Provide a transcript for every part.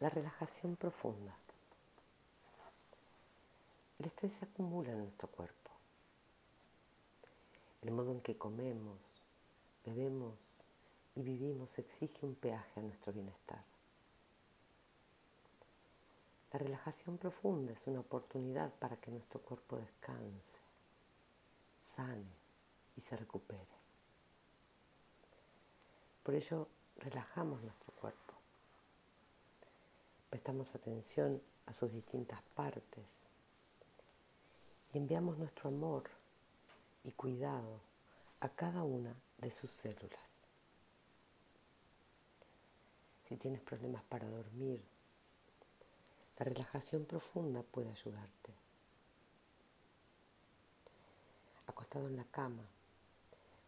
La relajación profunda. El estrés se acumula en nuestro cuerpo. El modo en que comemos, bebemos y vivimos exige un peaje a nuestro bienestar. La relajación profunda es una oportunidad para que nuestro cuerpo descanse, sane y se recupere. Por ello, relajamos nuestro cuerpo prestamos atención a sus distintas partes y enviamos nuestro amor y cuidado a cada una de sus células. Si tienes problemas para dormir, la relajación profunda puede ayudarte. Acostado en la cama,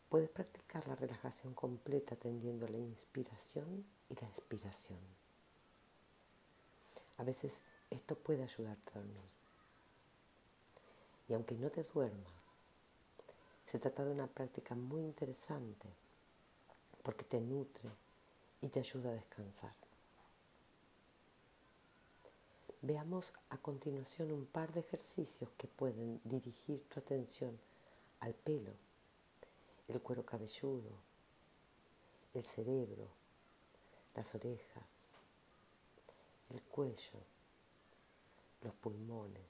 puedes practicar la relajación completa atendiendo la inspiración y la expiración. A veces esto puede ayudarte a dormir. Y aunque no te duermas, se trata de una práctica muy interesante porque te nutre y te ayuda a descansar. Veamos a continuación un par de ejercicios que pueden dirigir tu atención al pelo, el cuero cabelludo, el cerebro, las orejas, el cuello, los pulmones,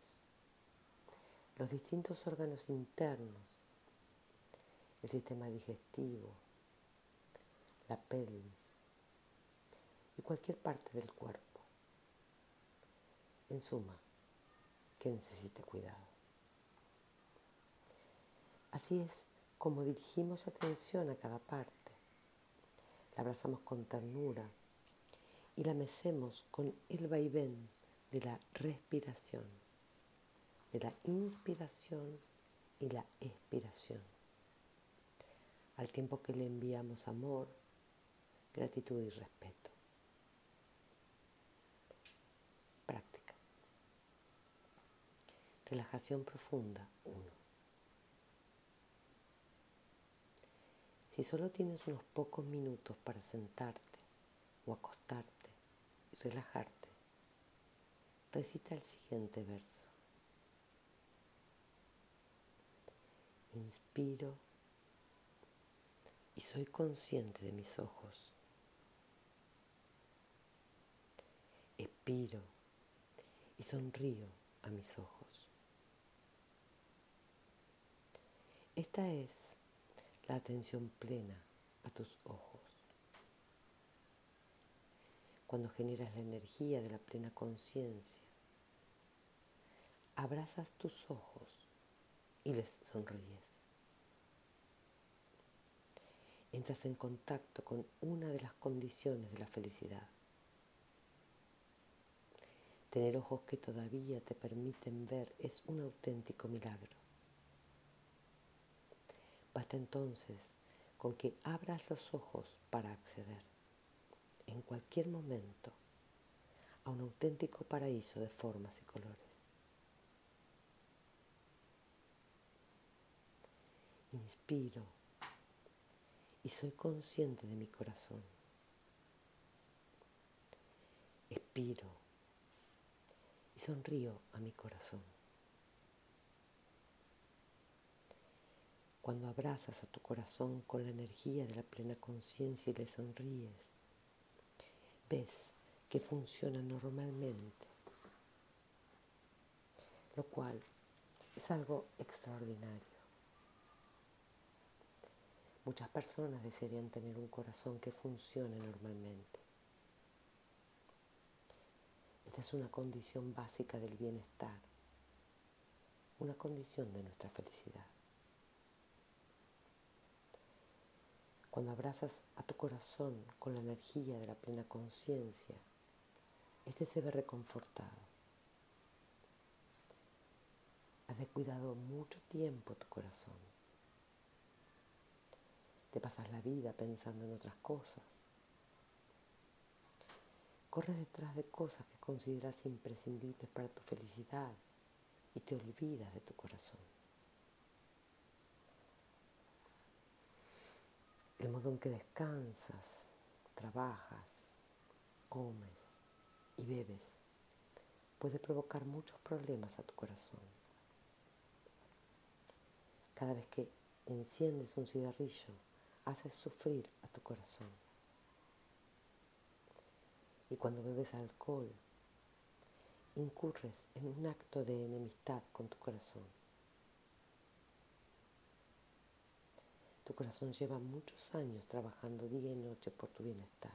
los distintos órganos internos, el sistema digestivo, la pelvis y cualquier parte del cuerpo. En suma, que necesite cuidado. Así es como dirigimos atención a cada parte. La abrazamos con ternura y la mecemos con el vaivén de la respiración, de la inspiración y la expiración, al tiempo que le enviamos amor, gratitud y respeto. Práctica. Relajación profunda 1. Si solo tienes unos pocos minutos para sentarte o acostarte, relajarte, recita el siguiente verso. Inspiro y soy consciente de mis ojos. Expiro y sonrío a mis ojos. Esta es la atención plena a tus ojos cuando generas la energía de la plena conciencia. Abrazas tus ojos y les sonríes. Entras en contacto con una de las condiciones de la felicidad. Tener ojos que todavía te permiten ver es un auténtico milagro. Basta entonces con que abras los ojos para acceder en cualquier momento a un auténtico paraíso de formas y colores. Inspiro y soy consciente de mi corazón. Expiro y sonrío a mi corazón. Cuando abrazas a tu corazón con la energía de la plena conciencia y le sonríes, ves que funciona normalmente, lo cual es algo extraordinario. Muchas personas desearían tener un corazón que funcione normalmente. Esta es una condición básica del bienestar, una condición de nuestra felicidad. Cuando abrazas a tu corazón con la energía de la plena conciencia, este se ve reconfortado. Has descuidado mucho tiempo tu corazón. Te pasas la vida pensando en otras cosas. Corres detrás de cosas que consideras imprescindibles para tu felicidad y te olvidas de tu corazón. El modo en que descansas, trabajas, comes y bebes puede provocar muchos problemas a tu corazón. Cada vez que enciendes un cigarrillo, haces sufrir a tu corazón. Y cuando bebes alcohol, incurres en un acto de enemistad con tu corazón. Tu corazón lleva muchos años trabajando día y noche por tu bienestar.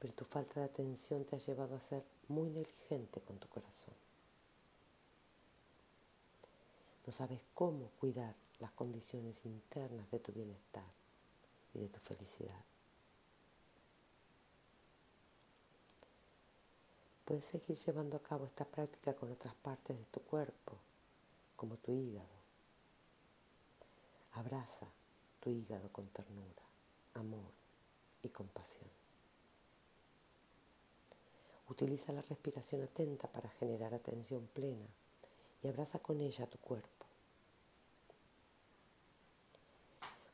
Pero tu falta de atención te ha llevado a ser muy negligente con tu corazón. No sabes cómo cuidar las condiciones internas de tu bienestar y de tu felicidad. Puedes seguir llevando a cabo esta práctica con otras partes de tu cuerpo, como tu hígado. Abraza tu hígado con ternura, amor y compasión. Utiliza la respiración atenta para generar atención plena y abraza con ella tu cuerpo.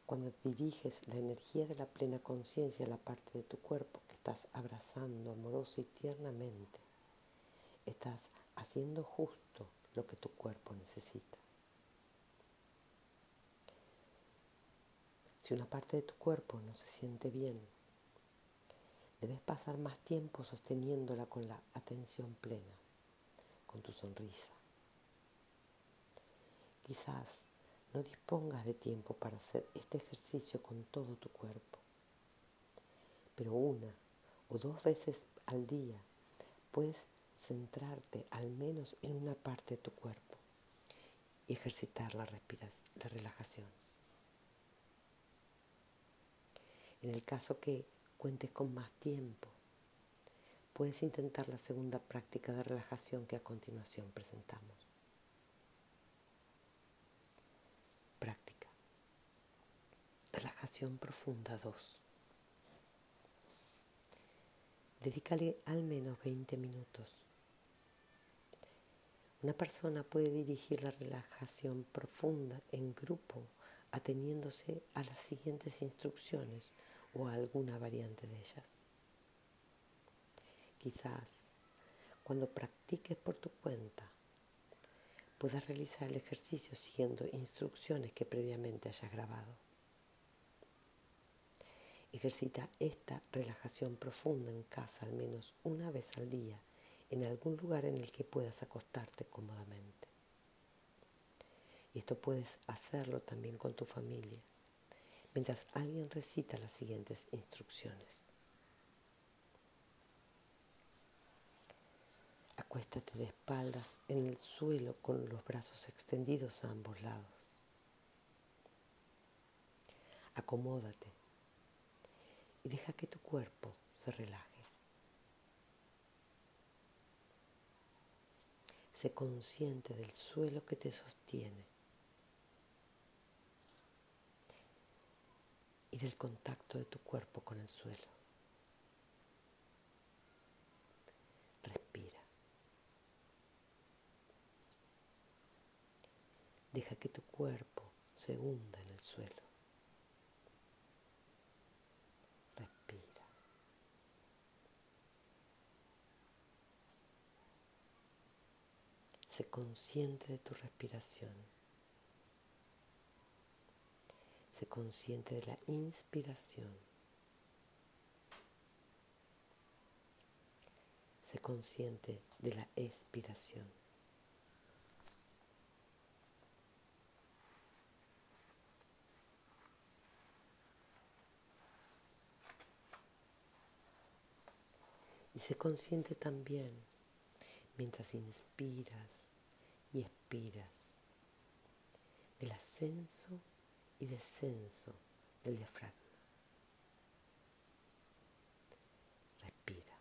Cuando diriges la energía de la plena conciencia a la parte de tu cuerpo que estás abrazando amorosa y tiernamente, estás haciendo justo lo que tu cuerpo necesita. Si una parte de tu cuerpo no se siente bien, debes pasar más tiempo sosteniéndola con la atención plena, con tu sonrisa. Quizás no dispongas de tiempo para hacer este ejercicio con todo tu cuerpo, pero una o dos veces al día puedes centrarte al menos en una parte de tu cuerpo y ejercitar la, la relajación. En el caso que cuentes con más tiempo, puedes intentar la segunda práctica de relajación que a continuación presentamos. Práctica. Relajación profunda 2. Dedícale al menos 20 minutos. Una persona puede dirigir la relajación profunda en grupo ateniéndose a las siguientes instrucciones o alguna variante de ellas. Quizás cuando practiques por tu cuenta puedas realizar el ejercicio siguiendo instrucciones que previamente hayas grabado. Ejercita esta relajación profunda en casa al menos una vez al día en algún lugar en el que puedas acostarte cómodamente. Y esto puedes hacerlo también con tu familia mientras alguien recita las siguientes instrucciones. Acuéstate de espaldas en el suelo con los brazos extendidos a ambos lados. Acomódate y deja que tu cuerpo se relaje. Sé consciente del suelo que te sostiene y del contacto de tu cuerpo con el suelo. Respira. Deja que tu cuerpo se hunda en el suelo. Respira. Sé consciente de tu respiración. Sé consciente de la inspiración. Sé consciente de la expiración. Y sé consciente también mientras inspiras y expiras del ascenso y descenso del diafragma. Respira.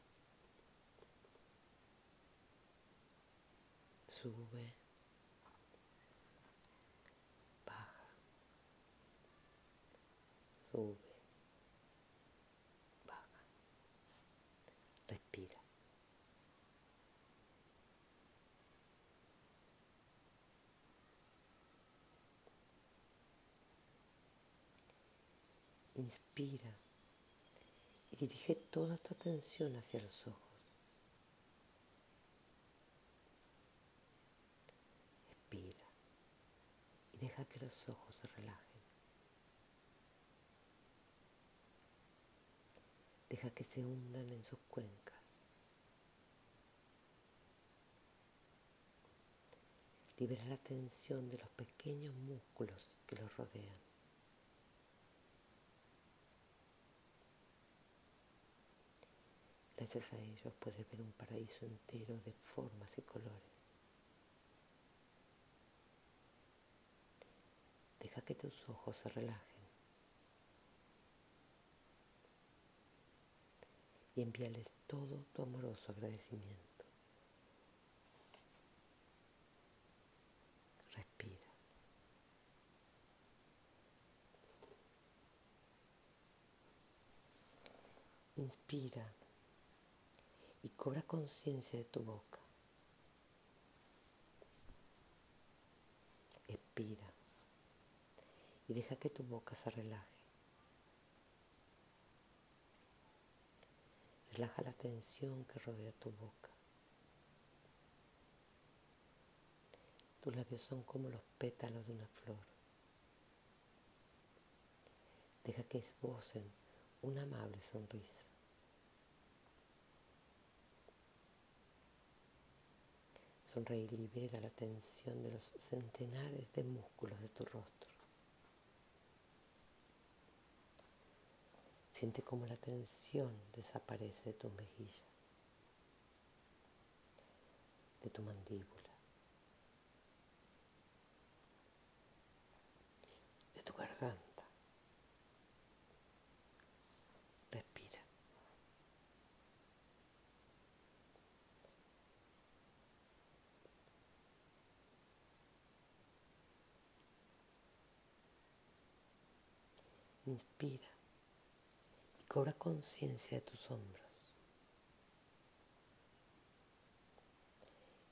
Sube. Baja. Sube. Inspira y dirige toda tu atención hacia los ojos. Respira y deja que los ojos se relajen. Deja que se hundan en sus cuencas. Libera la tensión de los pequeños músculos que los rodean. Gracias a ellos puedes ver un paraíso entero de formas y colores. Deja que tus ojos se relajen y envíales todo tu amoroso agradecimiento. Respira. Inspira y cobra conciencia de tu boca. Expira y deja que tu boca se relaje. Relaja la tensión que rodea tu boca. Tus labios son como los pétalos de una flor. Deja que esbocen una amable sonrisa. Sonreír libera la tensión de los centenares de músculos de tu rostro. Siente cómo la tensión desaparece de tus mejillas, de tu mandíbula, de tu garganta. Inspira y cobra conciencia de tus hombros.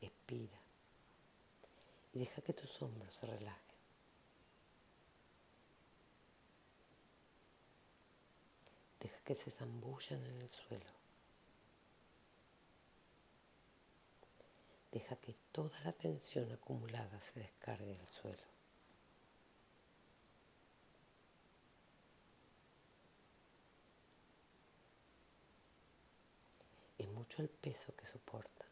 Expira y deja que tus hombros se relajen. Deja que se zambullan en el suelo. Deja que toda la tensión acumulada se descargue en el suelo. Mucho el peso que soporta.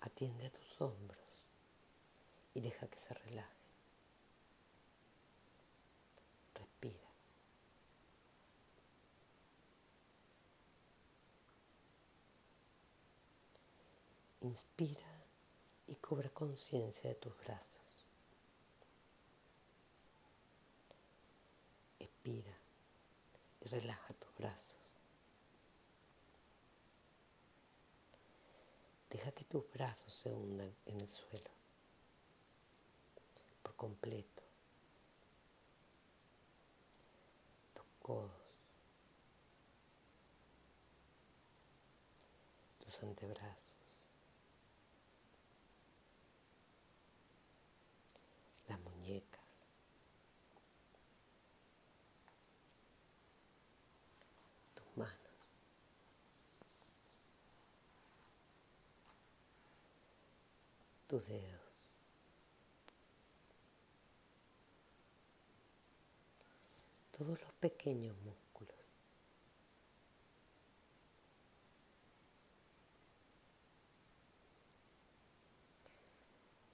Atiende a tus hombros y deja que se relaje. Respira. Inspira y cobra conciencia de tus brazos. Respira y relaja tus brazos. Deja que tus brazos se hundan en el suelo por completo. Tus codos, tus antebrazos, las muñecas. Dedos. Todos los pequeños músculos.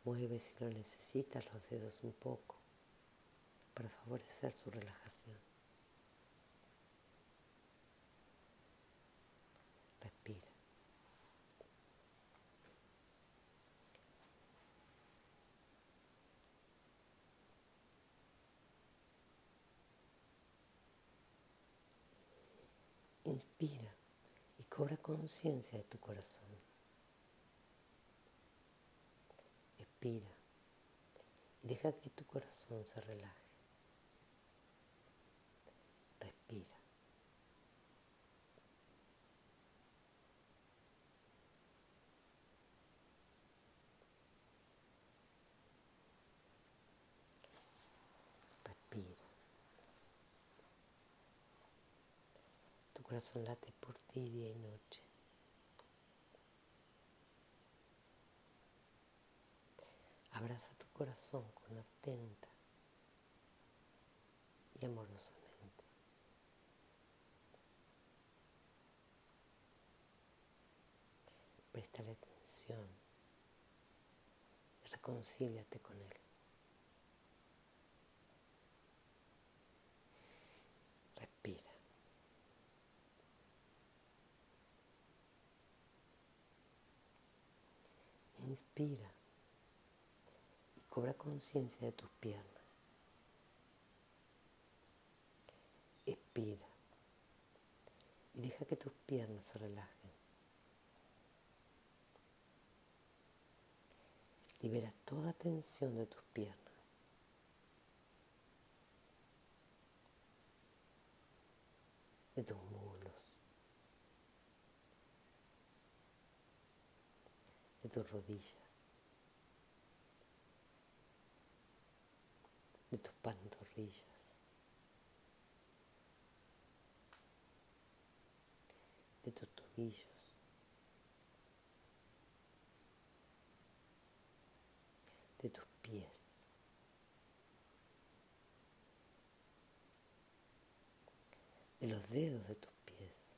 Mueve si lo necesitas los dedos un poco para favorecer su relajación. Inspira y cobra conciencia de tu corazón. Expira y deja que tu corazón se relaje. Respira. Corazón late por ti día y noche. Abraza tu corazón con atenta y amorosamente. Préstale atención reconcíliate con él. Respira. Inspira y cobra conciencia de tus piernas. Expira y deja que tus piernas se relajen. Libera toda tensión de tus piernas. De tus muslos. De tus rodillas. De tus pantorrillas. De tus de tus pies. De los dedos de tus pies.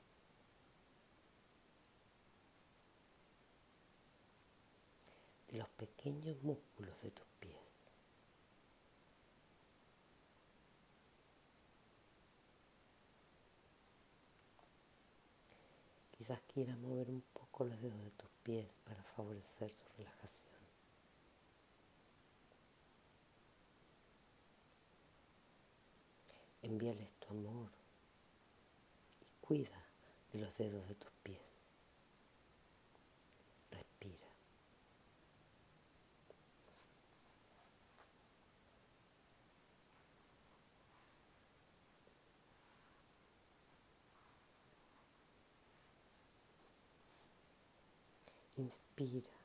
De los pequeños músculos de tus pies. Quizás quieras mover un poco los dedos de tus pies para favorecer su relajación. Envíales tu amor y cuida de los dedos de tus pies. Respira. Inspira.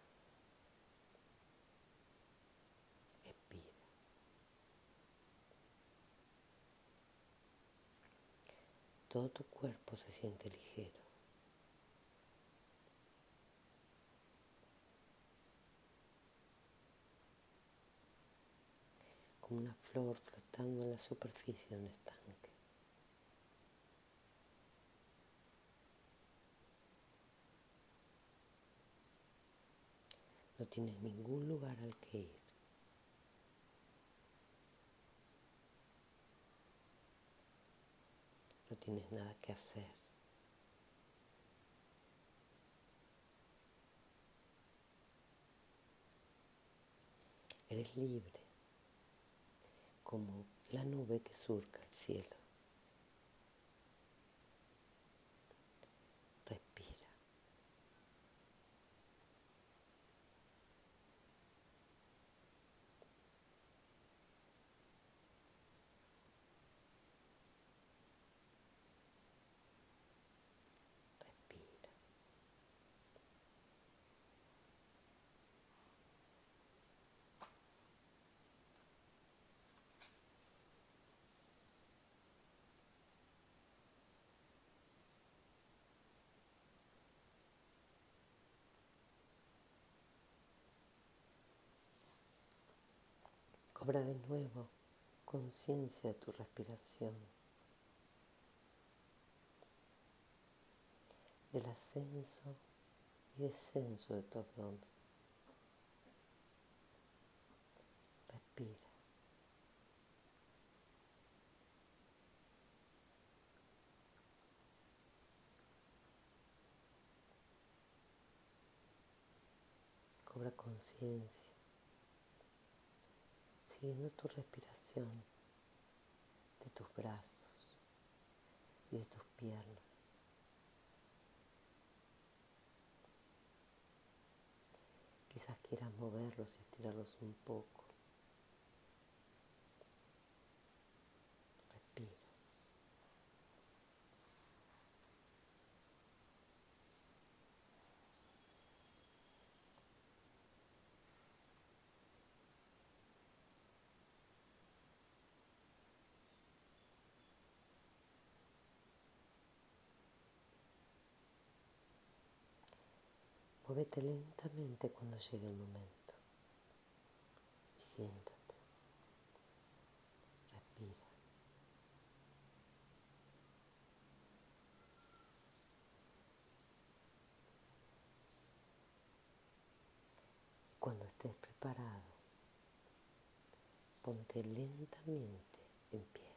todo tu cuerpo se siente ligero. Como una flor flotando en la superficie de un estanque. No tienes ningún lugar al que ir. no tienes nada que hacer. Eres libre, como la nube que surca el cielo. Cobra de nuevo conciencia de tu respiración, del ascenso y descenso de tu abdomen. Respira. Cobra conciencia siguiendo tu respiración de tus brazos y de tus piernas. Quizás quieras moverlos y estirarlos un poco. Muévete lentamente cuando llegue el momento y siéntate. Respira. Y cuando estés preparado, ponte lentamente en pie.